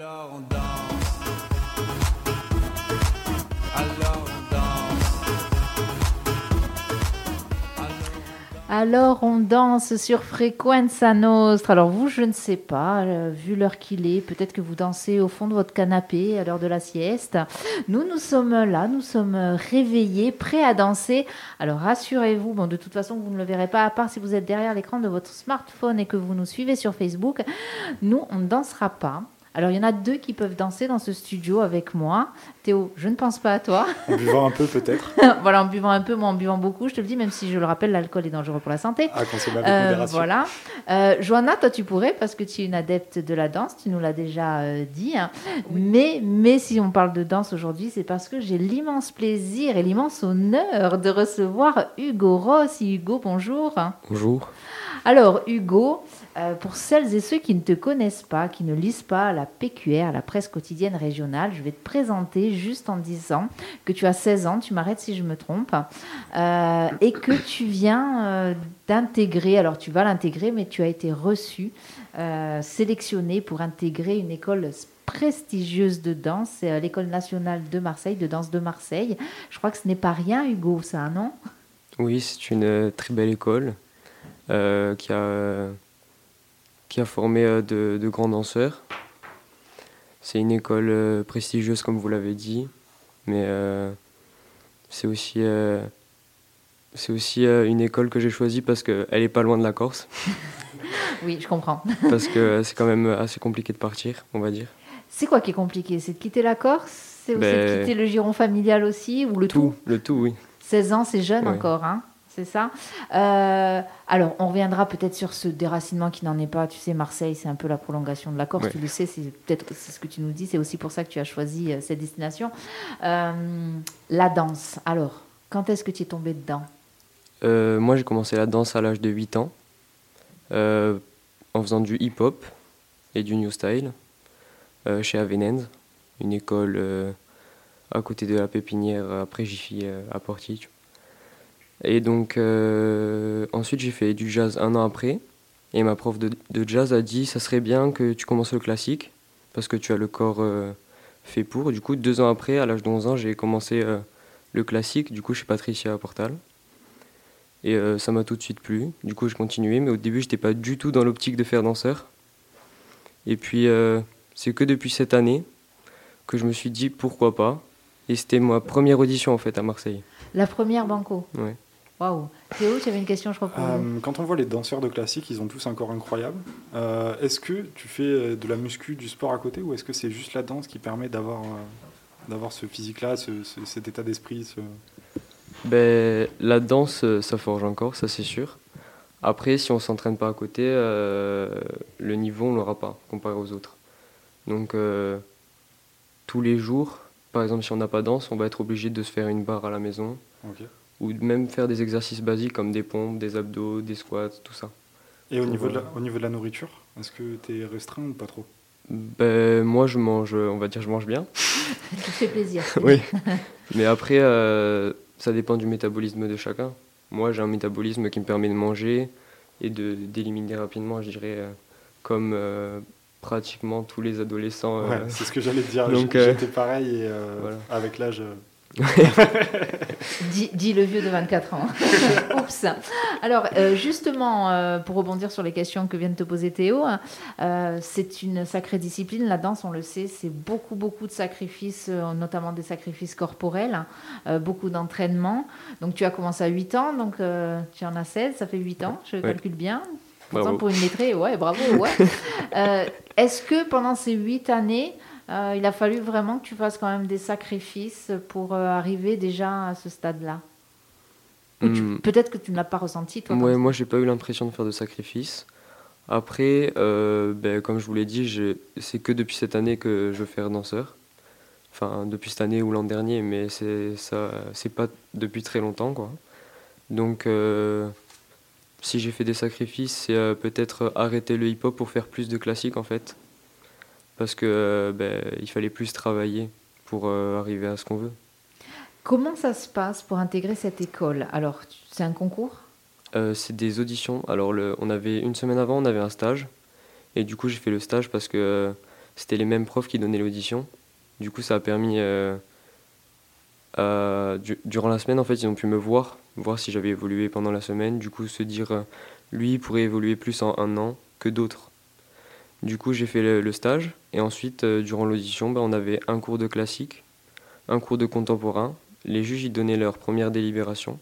Alors on danse. Alors on danse. Alors on danse sur Frequenza Nostra. Alors vous, je ne sais pas, euh, vu l'heure qu'il est, peut-être que vous dansez au fond de votre canapé à l'heure de la sieste. Nous, nous sommes là, nous sommes réveillés, prêts à danser. Alors rassurez-vous, bon de toute façon vous ne le verrez pas, à part si vous êtes derrière l'écran de votre smartphone et que vous nous suivez sur Facebook. Nous, on ne dansera pas. Alors il y en a deux qui peuvent danser dans ce studio avec moi. Théo, je ne pense pas à toi. En buvant un peu peut-être. voilà, en buvant un peu, moi en buvant beaucoup, je te le dis, même si je le rappelle, l'alcool est dangereux pour la santé. À consommer avec Euh, modération. voilà. Euh, Johanna, toi tu pourrais parce que tu es une adepte de la danse, tu nous l'as déjà euh, dit. hein. Mais, mais si on parle de danse aujourd'hui, c'est parce que j'ai l'immense plaisir et l'immense honneur de recevoir Hugo Rossi. Hugo, bonjour. Bonjour. Alors Hugo, euh, pour celles et ceux qui ne te connaissent pas, qui ne lisent pas la PQR, la presse quotidienne régionale, je vais te présenter juste en disant que tu as 16 ans, tu m'arrêtes si je me trompe, euh, et que tu viens euh, d'intégrer, alors tu vas l'intégrer, mais tu as été reçu, sélectionné pour intégrer une école prestigieuse de danse, l'école nationale de Marseille, de danse de Marseille. Je crois que ce n'est pas rien Hugo, ça, non? Oui, c'est une très belle école qui, a, qui a formé euh, de, de grands danseurs. C'est une école euh, prestigieuse, comme vous l'avez dit, mais euh, c'est aussi, c'est aussi une école que j'ai choisie parce qu'elle n'est pas loin de la Corse, Oui, je comprends. parce que c'est quand même assez compliqué de partir, on va dire. C'est quoi qui est compliqué? C'est de quitter la Corse? C'est c'est de Ben, quitter le giron familial aussi Ou le tout, Tout, le tout, oui. 16 ans, c'est jeune encore, hein? C'est ça Euh, Alors, on reviendra peut-être sur ce déracinement qui n'en est pas. Tu sais, Marseille, c'est un peu la prolongation de la Corse. Ouais. Tu le sais, c'est peut-être c'est ce que tu nous dis. C'est aussi pour ça que tu as choisi euh, cette destination. Euh, la danse. Alors, quand est-ce que tu es tombé dedans? Euh, moi, j'ai commencé la danse à l'âge de 8 ans, en faisant du hip-hop et du new style chez Avenens, une école à côté de la pépinière après Jiffy à Porty. Et donc, euh, ensuite, j'ai fait du jazz un an après. Et ma prof de, de jazz a dit ça serait bien que tu commences le classique parce que tu as le corps euh, fait pour. Du coup, deux ans après, à l'âge de 11 ans, j'ai commencé euh, le classique, du coup, chez Patricia Portal. Et ça m'a tout de suite plu. Du coup, j'ai continué, mais au début, j'étais pas du tout dans l'optique de faire danseur. Et puis, c'est que depuis cette année que je me suis dit pourquoi pas. Et c'était ma première audition en fait à Marseille. La première banco. Ouais. Waouh. Théo, tu avais une question, je crois. Pour... Euh, quand on voit les danseurs de classique, ils ont tous un corps incroyable. Euh, est-ce que tu fais euh, de la muscu, du sport à côté, ou est-ce que c'est juste la danse qui permet d'avoir euh, d'avoir ce physique-là, ce- ce- cet état d'esprit ce- Ben, la danse, ça forge encore, ça c'est sûr. Après, si on s'entraîne pas à côté, euh, le niveau, on l'aura pas comparé aux autres. Donc, euh, tous les jours, par exemple, si on n'a pas danse, on va être obligé de se faire une barre à la maison. Ok. Ou même faire des exercices basiques comme des pompes, des abdos, des squats, tout ça. Et au niveau, de la, euh, au niveau de la nourriture, est-ce que tu es restreint ou pas trop? Ben, moi, je mange, on va dire, je mange bien. Te fais plaisir. Oui. Mais après, euh, ça dépend du métabolisme de chacun. Moi, j'ai un métabolisme qui me permet de manger et de d'éliminer rapidement, je dirais, euh, comme euh, pratiquement tous les adolescents. euh, Ouais, c'est ce que j'allais te dire. donc, euh, J'étais pareil et euh, voilà. avec l'âge. dis le vieux de 24 ans. Oups. Alors, euh, justement, euh, pour rebondir sur les questions que vient de te poser Théo, euh, c'est une sacrée discipline. La danse, on le sait, c'est beaucoup, beaucoup de sacrifices, notamment des sacrifices corporels, euh, beaucoup d'entraînement. Donc, tu as commencé à 8 ans, donc tu en as 16, ça fait 8 ans, je Ouais. calcule bien. Bravo. pour une lettrée, ouais, bravo, ouais. Est-ce que pendant ces 8 années, euh, il a fallu vraiment que tu fasses quand même des sacrifices pour euh, arriver déjà à ce stade-là Hmm. Peut-être que tu ne l'as pas ressenti, toi. Ouais, moi, j'ai pas eu l'impression de faire de sacrifices. Après, euh, ben, comme je vous l'ai dit, c'est que depuis cette année que je veux faire danseur. Enfin, depuis cette année ou l'an dernier, mais c'est ça, c'est pas depuis très longtemps, quoi. Donc, si j'ai fait des sacrifices, c'est peut-être arrêter le hip-hop pour faire plus de classiques, en fait. Parce que ben, il fallait plus travailler pour euh, arriver à ce qu'on veut. Comment ça se passe pour intégrer cette école? Alors, c'est un concours? Euh, c'est des auditions. Alors, le, on avait une semaine avant, on avait un stage. Et du coup, j'ai fait le stage parce que c'était les mêmes profs qui donnaient l'audition. Du coup, ça a permis. euh, à- du- durant la semaine, en fait, ils ont pu me voir, voir si j'avais évolué pendant la semaine. Du coup, se dire, euh, lui, il pourrait évoluer plus en un an que d'autres. Du coup, j'ai fait le, stage. Et ensuite, euh, durant l'audition, ben, on avait un cours de classique, un cours de contemporain. Les juges, ils donnaient leur première délibération.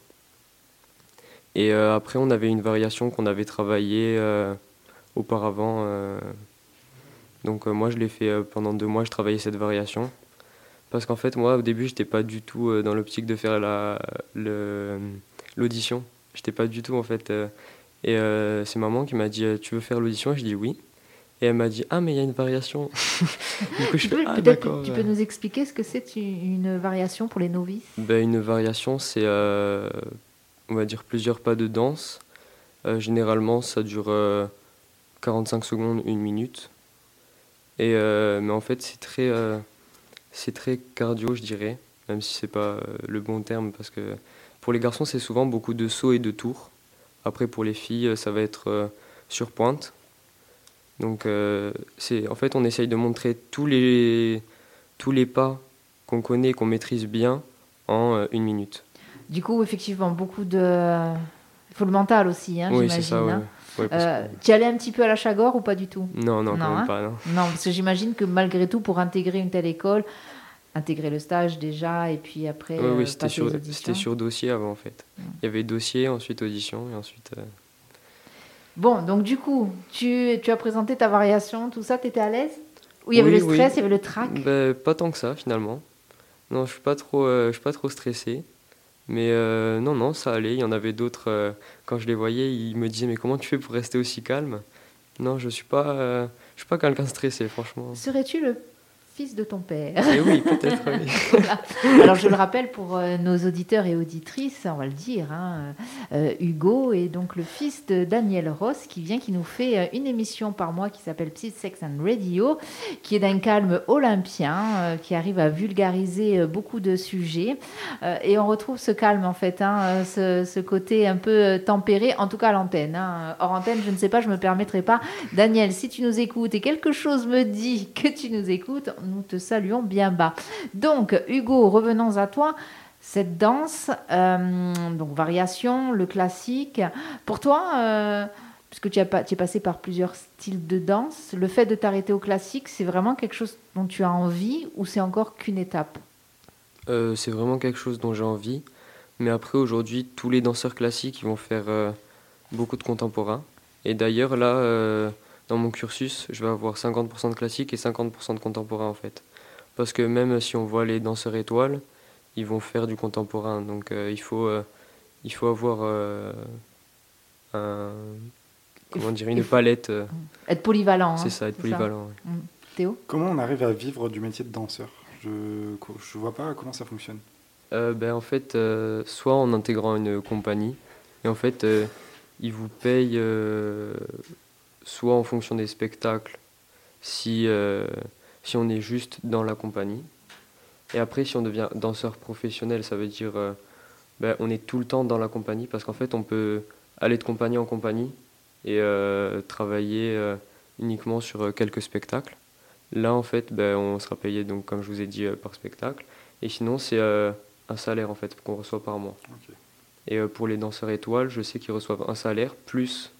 Et euh, après, on avait une variation qu'on avait travaillée euh, auparavant. donc, moi, je l'ai fait pendant deux mois, je travaillais cette variation. Parce qu'en fait, moi, au début, j'étais pas du tout dans l'optique de faire la, l'audition. J'étais pas du tout, en fait. et c'est maman qui m'a dit Tu veux faire l'audition? Je dis oui. Et elle m'a dit Ah, mais il y a une variation. du coup, je Tu fais Ah, peut-être d'accord. que tu peux nous expliquer ce que c'est une variation pour les novices? Ben, une variation, c'est, euh, on va dire, plusieurs pas de danse. Euh, généralement, ça dure euh, 45 secondes, une minute. Et, euh, mais en fait, c'est très, euh, c'est très cardio, je dirais, même si c'est pas euh, le bon terme, parce que pour les garçons, c'est souvent beaucoup de sauts et de tours. Après, pour les filles, euh, ça va être euh, sur pointe. Donc, euh, c'est, en fait, on essaye de montrer tous les, tous les pas qu'on connaît qu'on maîtrise bien en euh, une minute. Du coup, effectivement, beaucoup de. Il faut le mental aussi, hein, oui, j'imagine. c'est ça. ouais. hein. Ouais, Euh, que- tu allais un petit peu à la Chagor ou pas du tout? Non, non, non, quand hein. même pas. Non. Non, parce que j'imagine que malgré tout, pour intégrer une telle école, intégrer le stage déjà, et puis après. Oui, oui, sur, c'était sur dossier avant en fait. Mm. Il y avait dossier, ensuite audition, et ensuite. Bon, donc du coup, tu, tu as présenté ta variation, tout ça, tu étais à l'aise Ou il y avait Oui, le oui. stress, il y avait le trac ben, pas tant que ça finalement. Non, je suis pas trop, euh, je suis pas trop stressé. Mais euh, non, non, ça allait. Il y en avait d'autres. euh, quand je les voyais, ils me disaient mais comment tu fais pour rester aussi calme? Non, je suis pas, je suis pas quelqu'un stressé, franchement. Serais-tu le fils de ton père Et oui, peut-être. oui. Voilà. Alors je le rappelle pour euh, nos auditeurs et auditrices, on va le dire, hein, euh, Hugo est donc le fils de Daniel Ross qui vient, qui nous fait euh, une émission par mois qui s'appelle Psy Sex and Radio, qui est d'un calme olympien, qui arrive à vulgariser beaucoup de sujets. Et on retrouve ce calme en fait, hein, ce, ce côté un peu tempéré, en tout cas à l'antenne. hein. Hors antenne, je ne sais pas, je me permettrai pas. Daniel, si tu nous écoutes et quelque chose me dit que tu nous écoutes, nous te saluons bien bas. Donc, Hugo, revenons à toi. Cette danse, euh, donc variation, le classique. Pour toi, euh, puisque tu, as, tu es passé par plusieurs styles de danse, le fait de t'arrêter au classique, c'est vraiment quelque chose dont tu as envie ou c'est encore qu'une étape? Euh, c'est vraiment quelque chose dont j'ai envie. Mais après, aujourd'hui, tous les danseurs classiques ils vont faire beaucoup de contemporain. Et d'ailleurs, là, dans mon cursus, je vais avoir 50% de classique et 50% de contemporain, en fait. Parce que même si on voit les danseurs étoiles, ils vont faire du contemporain. Donc, euh, il, faut, euh, il faut avoir euh, un, comment dire, une palette. euh, Être polyvalent. hein, c'est ça, être polyvalent. ouais. Théo? Comment on arrive à vivre du métier de danseur? Je ne vois pas comment ça fonctionne. Euh, ben, en fait, euh, soit en intégrant une compagnie, et en fait, euh, ils vous payent euh, soit en fonction des spectacles, si, euh, si on est juste dans la compagnie. Et après, si on devient danseur professionnel, ça veut dire euh, ben, on est tout le temps dans la compagnie, parce qu'en fait, on peut aller de compagnie en compagnie et euh, travailler euh, uniquement sur quelques spectacles. Là, en fait, ben, on sera payé, donc, comme je vous ai dit, par spectacle. Et sinon, c'est un salaire en fait qu'on reçoit par mois. Et pour les danseurs étoiles, je sais qu'ils reçoivent un salaire plus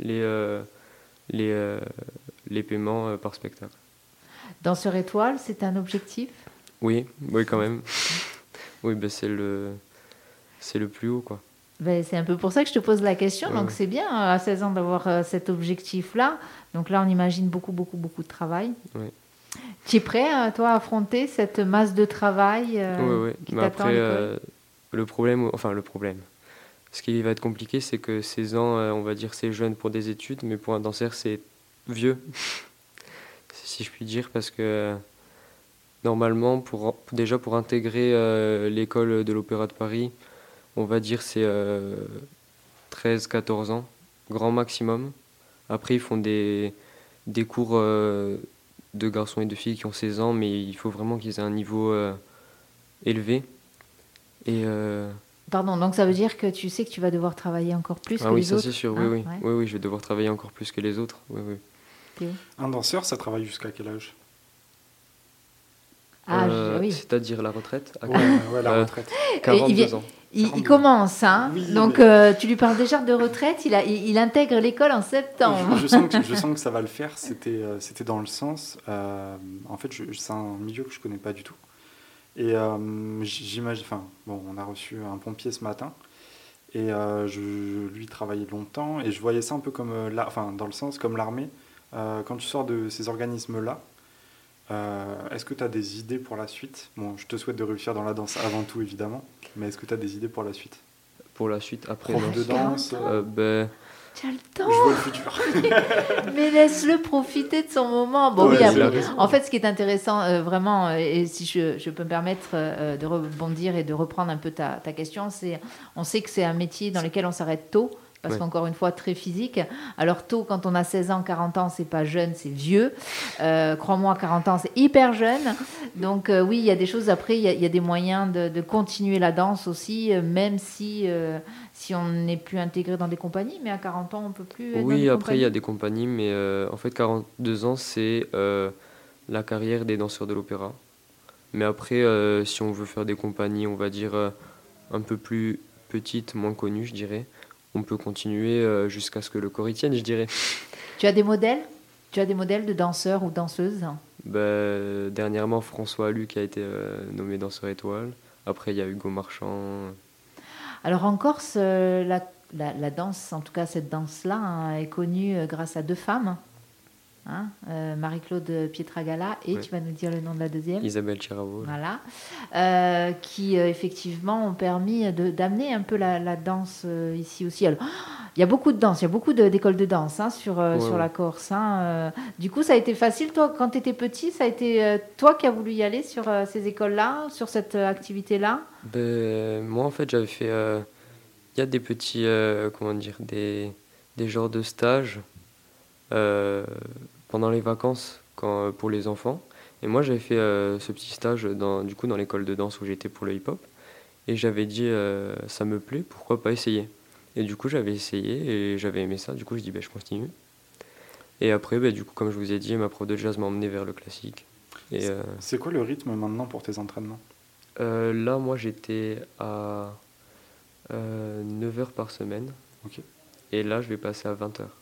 les, euh, les, euh, les paiements euh, par spectacle. Danseur étoile, c'est un objectif? Oui, oui quand même. oui, ben c'est le c'est le plus haut quoi. Ben, c'est un peu pour ça que je te pose la question. Ouais, Donc c'est bien euh, à 16 ans d'avoir euh, cet objectif-là. Donc là, on imagine beaucoup, beaucoup, beaucoup de travail. Ouais. Tu es prêt, toi, à affronter cette masse de travail euh, oui, oui. qui Mais après, euh, le problème, enfin le problème, ce qui va être compliqué, c'est que 16 ans, euh, on va dire, c'est jeune pour des études, mais pour un danseur, c'est vieux, si je puis dire, parce que euh, normalement, pour, déjà pour intégrer euh, l'école de l'Opéra de Paris, on va dire c'est 13-14 ans, grand maximum. Après, ils font des, cours euh, de garçons et de filles qui ont 16 ans, mais il faut vraiment qu'ils aient un niveau euh, élevé. Et euh, Pardon, donc ça veut dire que tu sais que tu vas devoir travailler encore plus ah que oui, les ça autres c'est sûr, oui, hein, oui. ouais. oui, oui, je vais devoir travailler encore plus que les autres. Oui, oui. Un danseur, ça travaille jusqu'à quel âge? Ah, Euh, oui. C'est-à-dire la retraite? À Ouais, ouais, la Euh, retraite. 42 vient- ans. Il, il 42. commence, hein. Oui, Donc mais- euh, tu lui parles déjà de retraite? Il, a, il, il intègre l'école en septembre. Je, je sens que, je sens que ça va le faire. C'était euh, c'était dans le sens. euh, en fait, c'est un milieu que je connais pas du tout. Et euh, j'imagine. Enfin, bon, on a reçu un pompier ce matin. Et euh, je, je lui travaillais longtemps. Et je voyais ça un peu comme. euh, la- enfin, dans le sens comme l'armée. Quand tu sors de ces organismes-là, euh, est-ce que tu as des idées pour la suite? Bon, je te souhaite de réussir dans la danse avant tout, évidemment. Mais est-ce que tu as des idées pour la suite? Pour la suite, après, Prof de danse Euh, ben, Tu as le Je temps, vois le futur. mais laisse-le profiter de son moment. Bon, Ouais, oui, après, en fait, ce qui est intéressant, euh, vraiment, euh, et si je, je peux me permettre euh, de rebondir et de reprendre un peu ta, ta question, c'est on sait que c'est un métier dans lequel on s'arrête tôt. Parce Ouais. qu'encore une fois, très physique. Alors tôt, quand on a 16 ans, 40 ans, c'est pas jeune, c'est vieux. Euh, Crois-moi, 40 ans, c'est hyper jeune. Donc euh, oui, il y a des choses. Après, il y, a- il y a des moyens de, de continuer la danse aussi, euh, même si, euh, si on n'est plus intégré dans des compagnies. Mais à 40 ans, on peut plus. être oui, après, il y a des compagnies, mais euh, en fait, 42 ans, c'est euh, la carrière des danseurs de l'opéra. Mais après, euh, si on veut faire des compagnies, on va dire, un peu plus petites, moins connues, je dirais, on peut continuer jusqu'à ce que le corps y tienne, je dirais. Tu as des modèles? Tu as des modèles de danseurs ou danseuses? Ben, dernièrement, François Luc a été nommé danseur étoile. Après, il y a Hugo Marchand. Alors en Corse, euh, la, la- la danse, en tout cas cette danse-là, hein, est connue euh, grâce à deux femmes. Hein, euh, Marie-Claude Pietragala et Ouais. tu vas nous dire le nom de la deuxième. Isabelle Chiravo. Voilà, Euh, qui euh, effectivement ont permis de- d'amener un peu la, la danse ici aussi. Alors, il y a beaucoup de danse, il y a beaucoup d'écoles de danse hein, sur, euh, Ouais, sur ouais. la Corse. hein, euh. Du coup, ça a été facile, toi, quand tu étais petit, ça a été euh, toi qui as voulu y aller sur ces écoles-là, sur cette activité-là? Ben, moi, en fait, j'avais fait. euh, Il y a des petits. euh, comment dire Des, des genres de stages euh, pendant les vacances quand, pour les enfants. Et moi, j'avais fait ce petit stage dans, du coup, dans l'école de danse où j'étais pour le hip-hop. Et j'avais dit, ça me plaît, pourquoi pas essayer? Et du coup, j'avais essayé et j'avais aimé ça. Du coup, je dis, ben, je continue. Et après, ben, du coup, comme je vous ai dit, ma prof de jazz m'a emmené vers le classique. Et euh, C'est quoi le rythme maintenant pour tes entraînements? Euh, là, moi, j'étais à 9 heures par semaine. Ok. Et là, je vais passer à 20 heures.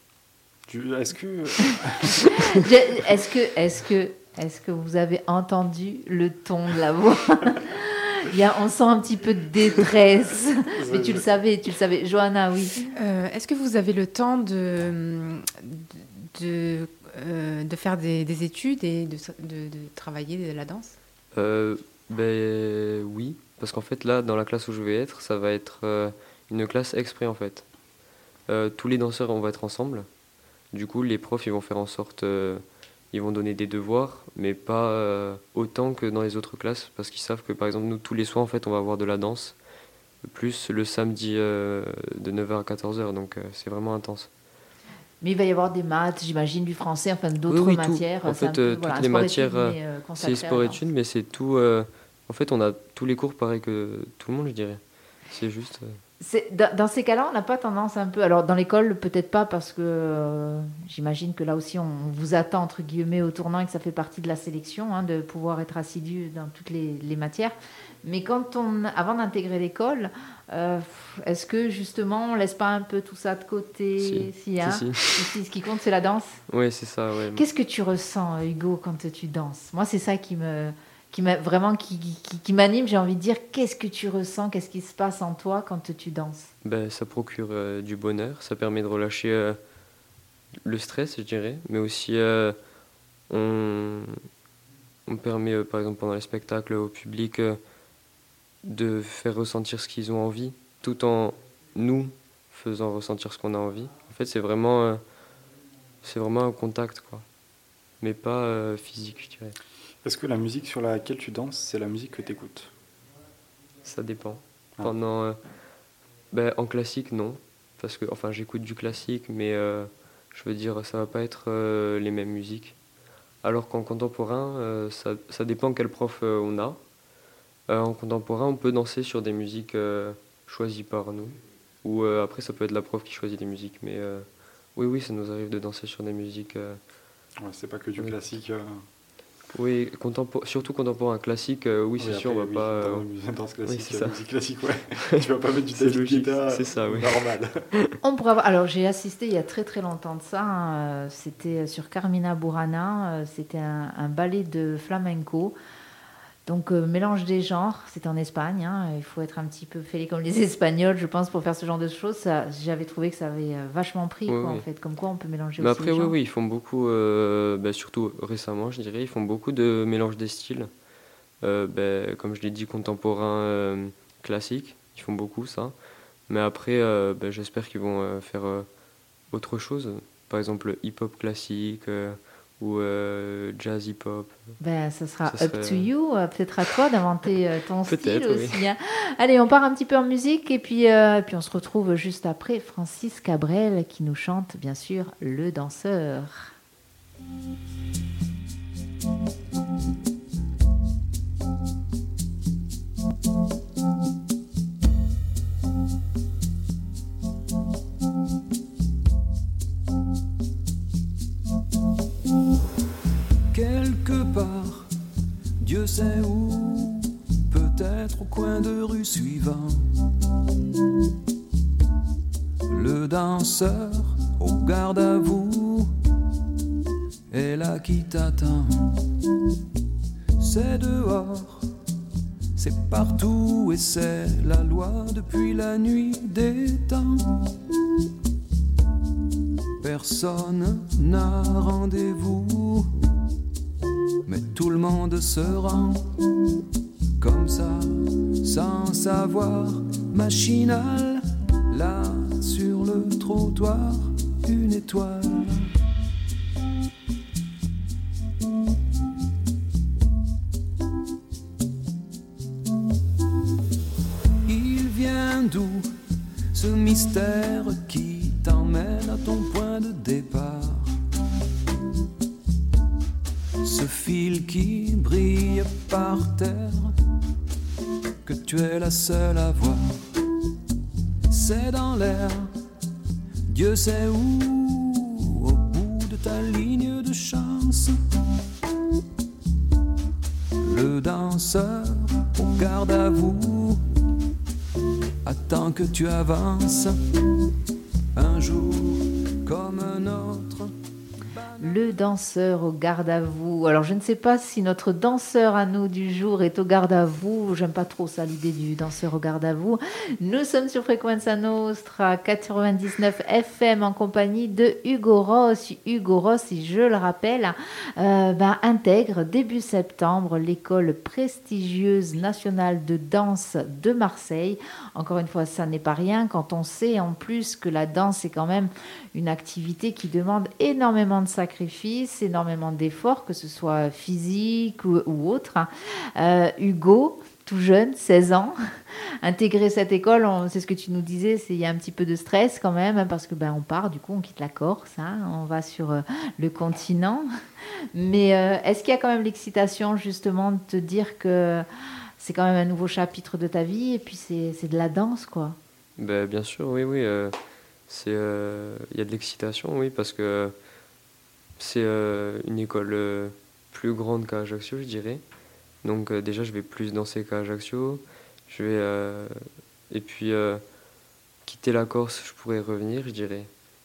Tu- Est-ce que Est-ce que, est que, est que vous avez entendu le ton de la voix? Il y a, On sent un petit peu de détresse. Mais tu le savais, tu le savais. Johanna, oui. Euh, Est-ce que vous avez le temps de, de, euh, de faire des, des études et de, de, de travailler de la danse? Euh, ben oui, parce qu'en fait, là, dans la classe où je vais être, ça va être euh, une classe exprès, en fait. Euh, tous les danseurs, on va être ensemble. Du coup, les profs, ils vont faire en sorte... ils vont donner des devoirs, mais pas euh, autant que dans les autres classes, parce qu'ils savent que, par exemple, nous, tous les soirs, en fait, on va avoir de la danse, plus le samedi euh, de 9h à 14h, donc euh, c'est vraiment intense. Mais il va y avoir des maths, j'imagine, du français, enfin d'autres Oui, oui, tout. matières. En fait, peu, voilà, toutes les matières, C'est consacré à sport la études, mais c'est tout. en fait, on a tous les cours pareil que tout le monde, je dirais. C'est juste. Dans, ces cas-là, on n'a pas tendance un peu. Alors, dans l'école, peut-être pas, parce que euh, j'imagine que là aussi, on vous attend, entre guillemets, au tournant et que ça fait partie de la sélection, hein, de pouvoir être assidu dans toutes les, les matières. Mais quand on, avant d'intégrer l'école, euh, est-ce que justement, on laisse pas un peu tout ça de côté? Si. hein si, si. Ici, ce qui compte, c'est la danse. Ouais, c'est ça, ouais. Qu'est-ce que tu ressens, Hugo, quand tu danses? Moi, c'est ça qui me, qui vraiment qui, qui, m'anime. J'ai envie de dire, qu'est-ce que tu ressens Qu'est-ce qui se passe en toi quand tu danses? Ben, ça procure euh, du bonheur, ça permet de relâcher euh, le stress, je dirais, mais aussi euh, on, on permet, par exemple, pendant les spectacles au public de faire ressentir ce qu'ils ont envie, tout en nous faisant ressentir ce qu'on a envie. En fait, c'est vraiment, c'est vraiment un contact, quoi, mais pas physique, je dirais. Est-ce que la musique sur laquelle tu danses, c'est la musique que tu écoutes Ça dépend. Ah. Pendant, euh, ben, en classique, non. Parce que, enfin, j'écoute du classique, mais euh, je veux dire, ça va pas être euh, les mêmes musiques. Alors qu'en contemporain, ça, ça dépend quel prof on a. En contemporain, on peut danser sur des musiques choisies par nous. Ou après, ça peut être la prof qui choisit des musiques. Mais oui, oui, ça nous arrive de danser sur des musiques. Ouais, C'est pas que du classique. Euh. Oui, contempo- surtout contemporain classique, euh, oui, c'est Oui, sûr, on va pas. oui, euh, danse classique, c'est euh, ça. musique classique, ouais. tu vas pas mettre du C'est David logique, Guetta, c'est ça, oui. normal. On pourrait avoir- Alors, j'ai assisté il y a très très longtemps de ça. hein, euh, C'était sur Carmina Burana. euh, C'était un, un ballet de flamenco. Donc, euh, mélange des genres. C'était en Espagne. hein, Il faut être un petit peu fêlé comme les Espagnols, je pense, pour faire ce genre de choses. J'avais trouvé que ça avait euh, vachement pris, Oui, quoi, oui. en fait. Comme quoi, on peut mélanger Mais aussi après, les oui, genres. oui, ils font beaucoup, euh, bah, surtout récemment, je dirais, ils font beaucoup de mélange des styles. Euh, bah, comme je l'ai dit, contemporain, classique, ils font beaucoup ça. Mais après, bah, j'espère qu'ils vont faire autre chose. Par exemple, hip-hop classique ou euh, jazz hip-hop. Ben, ça sera Ça up serait- to you. euh, Peut-être à toi d'inventer euh, ton style oui. aussi. hein. Allez, on part un petit peu en musique et puis, euh, et puis on se retrouve juste après Francis Cabrel qui nous chante bien sûr Le danseur. Dieu sait où, peut-être au coin de rue suivant. Le danseur au garde à vous est là qui t'attend. C'est dehors, c'est partout et c'est la loi depuis la nuit des temps. Personne n'a rendez-vous tout le monde se rend comme ça, sans savoir, machinal, là sur le trottoir, une étoile. Il vient d'où ce mystère qui t'emmène à ton point de départ? Qui brille par terre, que tu es la seule à voir. C'est dans l'air, Dieu sait où, au bout de ta ligne de chance. Le danseur au garde à vous attend que tu avances Danseur au garde à vous. Alors je ne sais pas si notre danseur à nous du jour est au garde à vous. J'aime pas trop ça l'idée du danseur au garde à vous. Nous sommes sur Frequenza Nostra 99 FM en compagnie de Hugo Ross. Hugo Ross, si je le rappelle, euh, ben, intègre début septembre l'école prestigieuse nationale de danse de Marseille. Encore une fois, ça n'est pas rien quand on sait en plus que la danse est quand même une activité qui demande énormément de sacrifices, énormément d'efforts, que ce soit physique ou, autre. hein. Euh, Hugo, tout jeune, 16 ans, intégrer cette école, c'est ce que tu nous disais, il y a un petit peu de stress quand même, hein, parce que ben on part, du coup on quitte la Corse, hein, on va sur euh, le continent. Mais euh, est-ce qu'il y a quand même l'excitation justement de te dire que c'est quand même un nouveau chapitre de ta vie et puis c'est de la danse quoi? Ben, bien sûr, oui, oui. c'est, euh, il y a de l'excitation, oui, parce que c'est euh, une école euh, plus grande qu'à Ajaccio, je dirais. Donc euh, déjà, je vais plus danser qu'à Ajaccio. Je vais, euh, et puis, euh, quitter la Corse, je pourrais revenir, je dirais.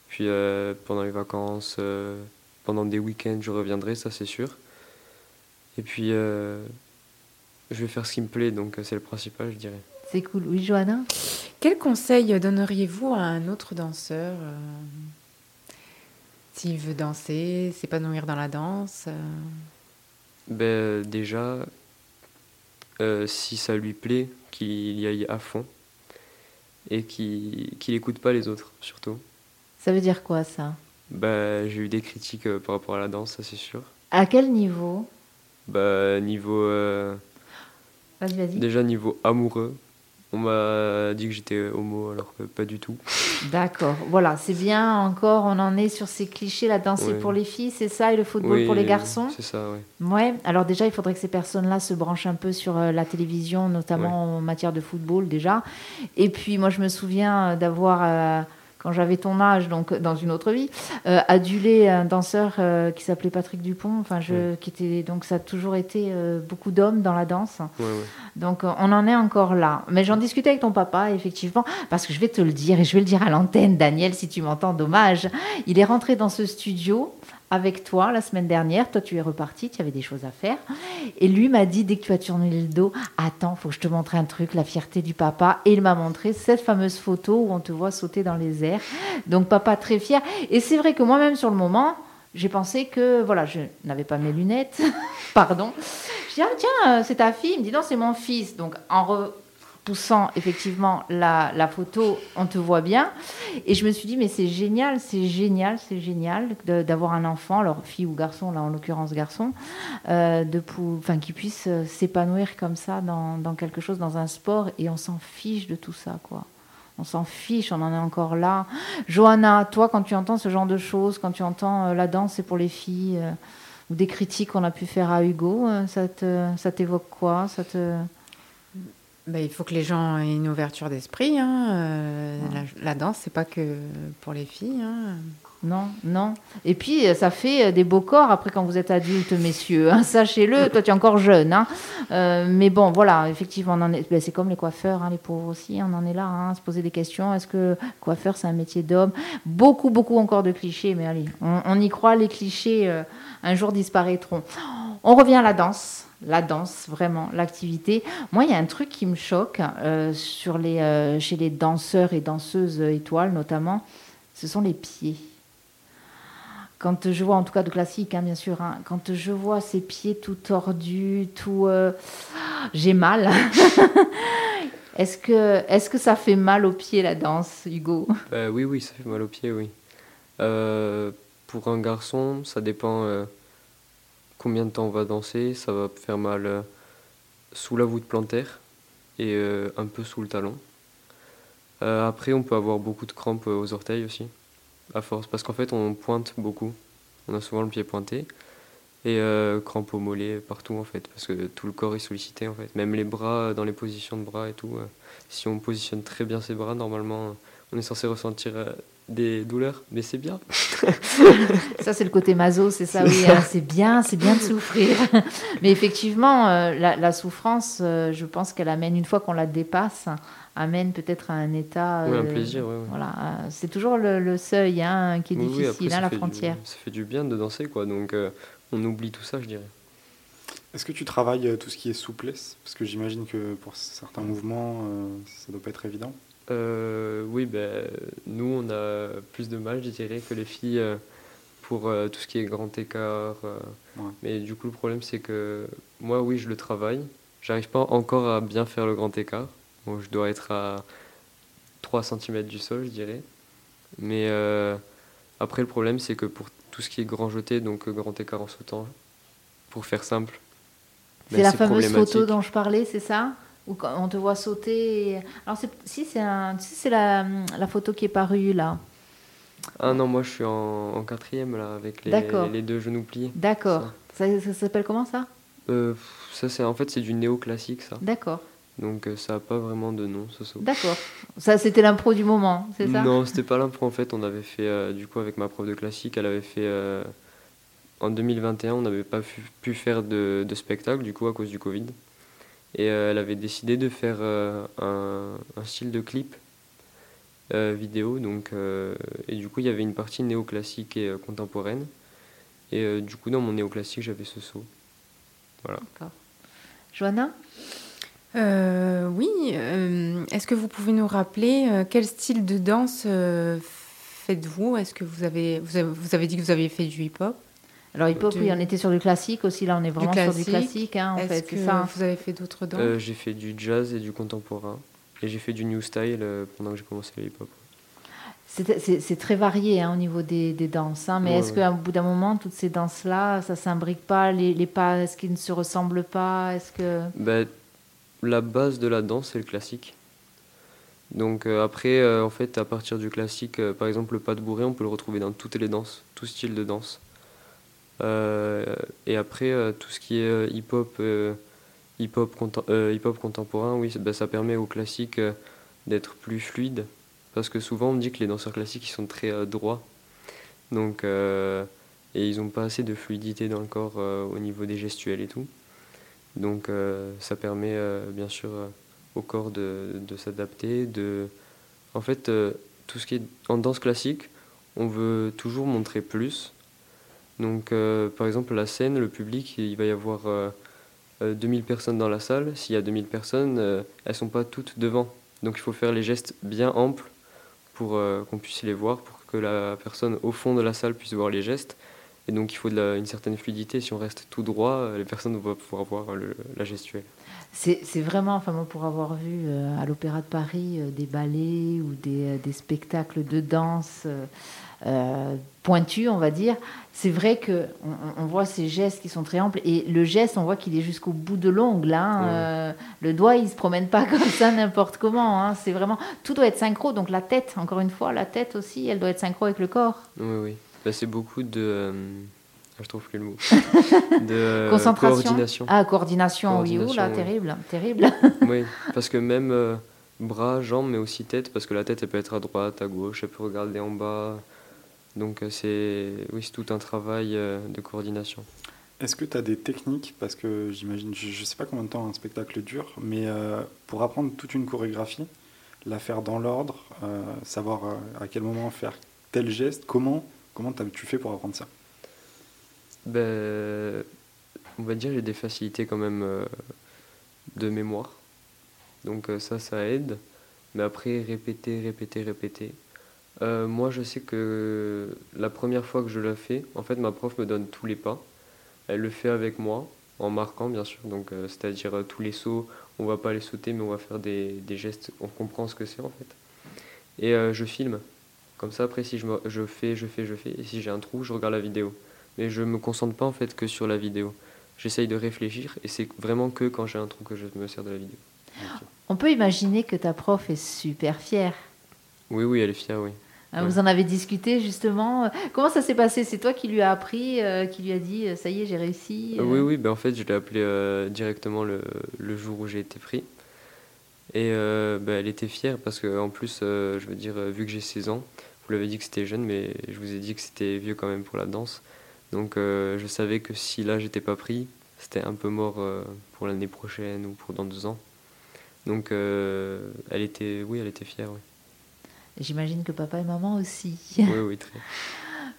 Puis euh, pendant les vacances, euh, pendant des week-ends, je reviendrai, ça c'est sûr. Et puis, euh, je vais faire ce qui me plaît, donc euh, c'est le principal, je dirais. C'est cool. Oui, Johanna? Quel conseil donneriez-vous à un autre danseur euh, s'il veut danser, s'épanouir dans la danse euh, Ben, déjà, euh, si ça lui plaît, qu'il y aille à fond et qu'il qu'il écoute pas les autres, surtout. Ça veut dire quoi ça? Ben, j'ai eu des critiques euh, par rapport à la danse, ça c'est sûr. À quel niveau? Ben, niveau, euh, Vas-y, vas-y. déjà niveau amoureux, on m'a dit que j'étais homo alors que pas du tout. D'accord. Voilà, c'est bien encore, on en est sur ces clichés, la danse Ouais. pour les filles, c'est ça, et le football Oui, pour les garçons? C'est ça, ouais. Ouais, alors déjà, il faudrait que ces personnes-là se branchent un peu sur euh, la télévision, notamment en matière de football déjà. Et puis, moi, je me souviens euh, d'avoir, euh, quand j'avais ton âge, donc dans une autre vie, euh, adulé un danseur euh, qui s'appelait Patrick Dupont. Enfin, je, qui était donc ça a toujours été euh, beaucoup d'hommes dans la danse. Ouais, ouais. Donc euh, on en est encore là. Mais j'en discutais avec ton papa, effectivement, parce que je vais te le dire, et je vais le dire à l'antenne, Daniel, si tu m'entends, dommage. Il est rentré dans ce studio avec toi la semaine dernière. Toi, tu es reparti, tu avais des choses à faire. Et lui m'a dit, dès que tu as tourné le dos, attends, faut que je te montre un truc, la fierté du papa. Et il m'a montré cette fameuse photo où on te voit sauter dans les airs. Donc papa très fier. Et c'est vrai que moi-même, sur le moment, j'ai pensé que, voilà, je n'avais pas mes lunettes, pardon. Je dis, ah tiens, euh, c'est ta fille. Il me dit, non, c'est mon fils. Donc en repoussant effectivement la, la photo, on te voit bien. Et je me suis dit, mais c'est génial, c'est génial, c'est génial d'avoir un enfant, alors fille ou garçon, là en l'occurrence garçon, euh, de qui puisse euh, s'épanouir comme ça dans, dans quelque chose, dans un sport, et on s'en fiche de tout ça, quoi. On s'en fiche, on en est encore là. Johanna, toi, quand tu entends ce genre de choses, quand tu entends euh, la danse, c'est pour les filles, euh, ou des critiques qu'on a pu faire à Hugo, ça te- ça t'évoque quoi? Ça te... Bah, il faut que les gens aient une ouverture d'esprit. hein. Euh, la, la danse, c'est pas que pour les filles. hein. Non, non. Et puis, euh, ça fait euh, des beaux corps après quand vous êtes adultes, messieurs. hein. Sachez-le, toi, tu es encore jeune. hein. Euh, mais bon, voilà, effectivement, on en est... ben, c'est comme les coiffeurs, hein, les pauvres aussi. On en est là, hein, se poser des questions. Est-ce que coiffeur, c'est un métier d'homme? Beaucoup, beaucoup encore de clichés. Mais allez, on, on y croit, les clichés, euh, un jour disparaîtront. On revient à la danse. La danse, vraiment, l'activité. Moi, il y a un truc qui me choque euh, sur les, euh, chez les danseurs et danseuses étoiles, notamment, ce sont les pieds. Quand je vois, en tout cas de classique, hein, bien sûr, hein, quand je vois ces pieds tout tordus, tout. euh, J'ai mal. est-ce, que, est-ce que ça fait mal aux pieds la danse, Hugo? Bah oui, oui, ça fait mal aux pieds, oui. Pour un garçon, ça dépend combien de temps on va danser. Ça va faire mal euh, sous la voûte plantaire et euh, un peu sous le talon. Euh, après, on peut avoir beaucoup de crampes aux orteils aussi, à force, parce qu'en fait, on pointe beaucoup. On a souvent le pied pointé. Et crampes au mollet partout, en fait, parce que tout le corps est sollicité, en fait. Même les bras, dans les positions de bras et tout. si on positionne très bien ses bras, normalement, on est censé ressentir des douleurs, mais c'est bien. Ça, c'est le côté maso, c'est ça, oui. hein, c'est bien, c'est bien de souffrir. Mais effectivement, euh, la, la souffrance, euh, je pense qu'elle amène, une fois qu'on la dépasse, amène peut-être à un état. Oui, un euh, plaisir, ouais, ouais. Voilà, euh, c'est toujours le, le seuil hein, qui est Oui, oui, difficile, après, hein, la fait du- frontière. ça fait du bien de danser, quoi. Donc, euh, on oublie tout ça, je dirais. Est-ce que tu travailles euh, tout ce qui est souplesse? Parce que j'imagine que pour certains mouvements, euh, ça doit pas être évident. Euh, oui, ben, nous, on a plus de mal, je dirais, que les filles euh, pour euh, tout ce qui est grand écart. euh. Ouais. Mais du coup, le problème, c'est que moi, oui, je le travaille. J'arrive pas encore à bien faire le grand écart. Bon, je dois être à 3 cm du sol, je dirais. Mais euh, après, le problème, c'est que pour tout ce qui est grand jeté, donc grand écart en sautant, pour faire simple, C'est ben, la fameuse photo dont je parlais, c'est ça? Où quand on te voit sauter. et- Alors, si, c'est un... si, c'est la, la photo qui est parue là. Ah non, moi, je suis en, en quatrième, là, avec les, les deux genoux pliés. D'accord. Ça, ça s'appelle comment ça? Euh, ça, c'est en fait, c'est du néoclassique, ça. D'accord. Donc, euh, ça n'a pas vraiment de nom, ce saut. D'accord. Ça, c'était l'impro du moment, c'est ça? Non, c'était pas l'impro en fait. On avait fait, euh, du coup, avec ma prof de classique, elle avait fait. en 2021, on n'avait pas pu, pu faire de, de spectacle, du coup, à cause du Covid. Et euh, elle avait décidé de faire euh, un, un style de clip euh, vidéo. Donc, euh, et du coup, il y avait une partie néoclassique et euh, contemporaine. Et euh, du coup, dans mon néoclassique, j'avais ce saut. Johanna? Euh, oui. euh, Est-ce que vous pouvez nous rappeler euh, quel style de danse euh, faites-vous? Est-ce que vous avez, vous avez vous avez dit que vous aviez fait du hip-hop? Alors, hip-hop, Du- oui, on était sur du classique aussi. Là, on est vraiment sur du classique. hein, en Est-ce fait. que ça. hein. vous avez fait d'autres danses Euh, j'ai fait du jazz et du contemporain. Et j'ai fait du new style euh, pendant que j'ai commencé le hip-hop. C'est- C'est c'est très varié hein, au niveau des, des danses. hein, mais Ouais, est-ce ouais. qu'au bout d'un moment, toutes ces danses-là, ça s'imbrique pas les, les pas, est-ce qu'ils ne se ressemblent pas Est-ce que Ben, la base de la danse, c'est le classique. Donc euh, après, euh, en fait, à partir du classique, euh, par exemple, le pas de bourré, on peut le retrouver dans toutes les danses, tout style de danse. Euh, et après, euh, tout ce qui est euh, hip-hop, hip-hop hip-hop contemporain, oui, ben, ça permet au classique euh, d'être plus fluide parce que souvent on me dit que les danseurs classiques ils sont très droits. Donc, et ils n'ont pas assez de fluidité dans le corps au niveau des gestuels et tout. Donc ça permet bien sûr au corps de, de s'adapter. De... En fait, tout ce qui est en danse classique, on veut toujours montrer plus. Donc, euh, par exemple, la scène, le public, il va y avoir 2000 euh, euh, personnes dans la salle. S'il y a 2000 personnes, elles ne sont pas toutes devant. Donc, il faut faire les gestes bien amples pour qu'on puisse les voir, pour que la personne au fond de la salle puisse voir les gestes. Et donc, il faut de une certaine fluidité. Si on reste tout droit, les personnes ne vont pas pouvoir voir la gestuelle. C'est vraiment, enfin moi pour avoir vu à l'Opéra de Paris des ballets ou des, des, spectacles de danse euh, pointu, on va dire, c'est vrai que on, voit ces gestes qui sont très amples et le geste, on voit qu'il est jusqu'au bout de l'ongle. Hein, euh, le doigt, il se promène pas comme ça n'importe comment. Hein, c'est vraiment tout doit être synchro. Donc la tête, encore une fois, la tête aussi, elle doit être synchro avec le corps. Oui, oui. Bah, c'est beaucoup de euh, je trouve plus le mot. De Concentration. coordination. Ah, coordination, oui, ou là, terrible, terrible. oui, parce que même bras, jambes, mais aussi tête, parce que la tête, elle peut être à droite, à gauche, elle peut regarder en bas. Donc euh, c'est oui, tout un travail euh, de coordination. Est-ce que tu as des techniques? Parce que j'imagine, je ne sais pas combien de temps un spectacle dure, mais euh, pour apprendre toute une chorégraphie, la faire dans l'ordre, savoir à quel moment faire tel geste, comment, comment tu fais pour apprendre ça? Ben, On va dire j'ai des facilités quand même de mémoire. Donc ça, ça aide. Mais après, répéter, répéter, répéter. Euh, moi, je sais que la première fois que je l'ai fait, en fait, ma prof me donne tous les pas. Elle le fait avec moi, en marquant, bien sûr. Donc, euh, c'est-à-dire euh, tous les sauts, on va pas les sauter, mais on va faire des, des gestes, on comprend ce que c'est, en fait. Et je filme. Comme ça, après, si je, me, je fais, je fais, je fais, et si j'ai un trou, je regarde la vidéo. Mais je me concentre pas, en fait, que sur la vidéo. J'essaye de réfléchir, et c'est vraiment que quand j'ai un trou que je me sers de la vidéo. On peut imaginer que ta prof est super fière. Oui, oui, elle est fière, oui. Ah, vous en avez discuté justement. Comment ça s'est passé? C'est toi qui lui as appris, euh, qui lui a dit ça y est, j'ai réussi Oui, oui. Ben, en fait, je l'ai appelé euh, directement le, le, jour où j'ai été pris. Et euh, ben, elle était fière parce qu'en plus, je veux dire, vu que j'ai 16 ans, vous l'avez dit que c'était jeune, mais je vous ai dit que c'était vieux quand même pour la danse. Donc je savais que si là j'étais pas pris, c'était un peu mort pour l'année prochaine ou pour dans deux ans. Donc elle était, oui, elle était fière. Oui. J'imagine que papa et maman aussi. Oui, oui, très.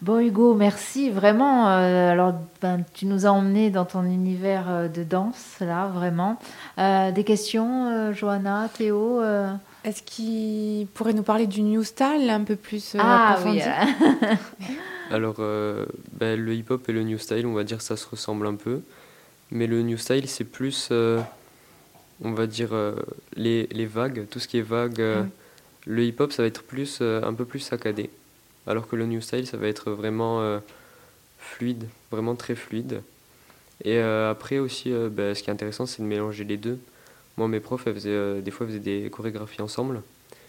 Bon Hugo, merci vraiment. Euh, alors, ben, tu nous as emmenés dans ton univers euh, de danse, là, vraiment. Euh, des questions, Johanna, Théo Est-ce qu'il pourrait nous parler du new style un peu plus ah, oui. Alors, ben, le hip-hop et le new style, on va dire, ça se ressemble un peu. Mais le new style, c'est plus, on va dire, les, les, vagues, tout ce qui est vague. Le hip-hop, ça va être plus, euh, un peu plus saccadé, alors que le new style, ça va être vraiment euh, fluide, vraiment très fluide. Et euh, après aussi, bah, ce qui est intéressant, c'est de mélanger les deux. Moi, mes profs, elles faisaient, des fois, faisaient des chorégraphies ensemble.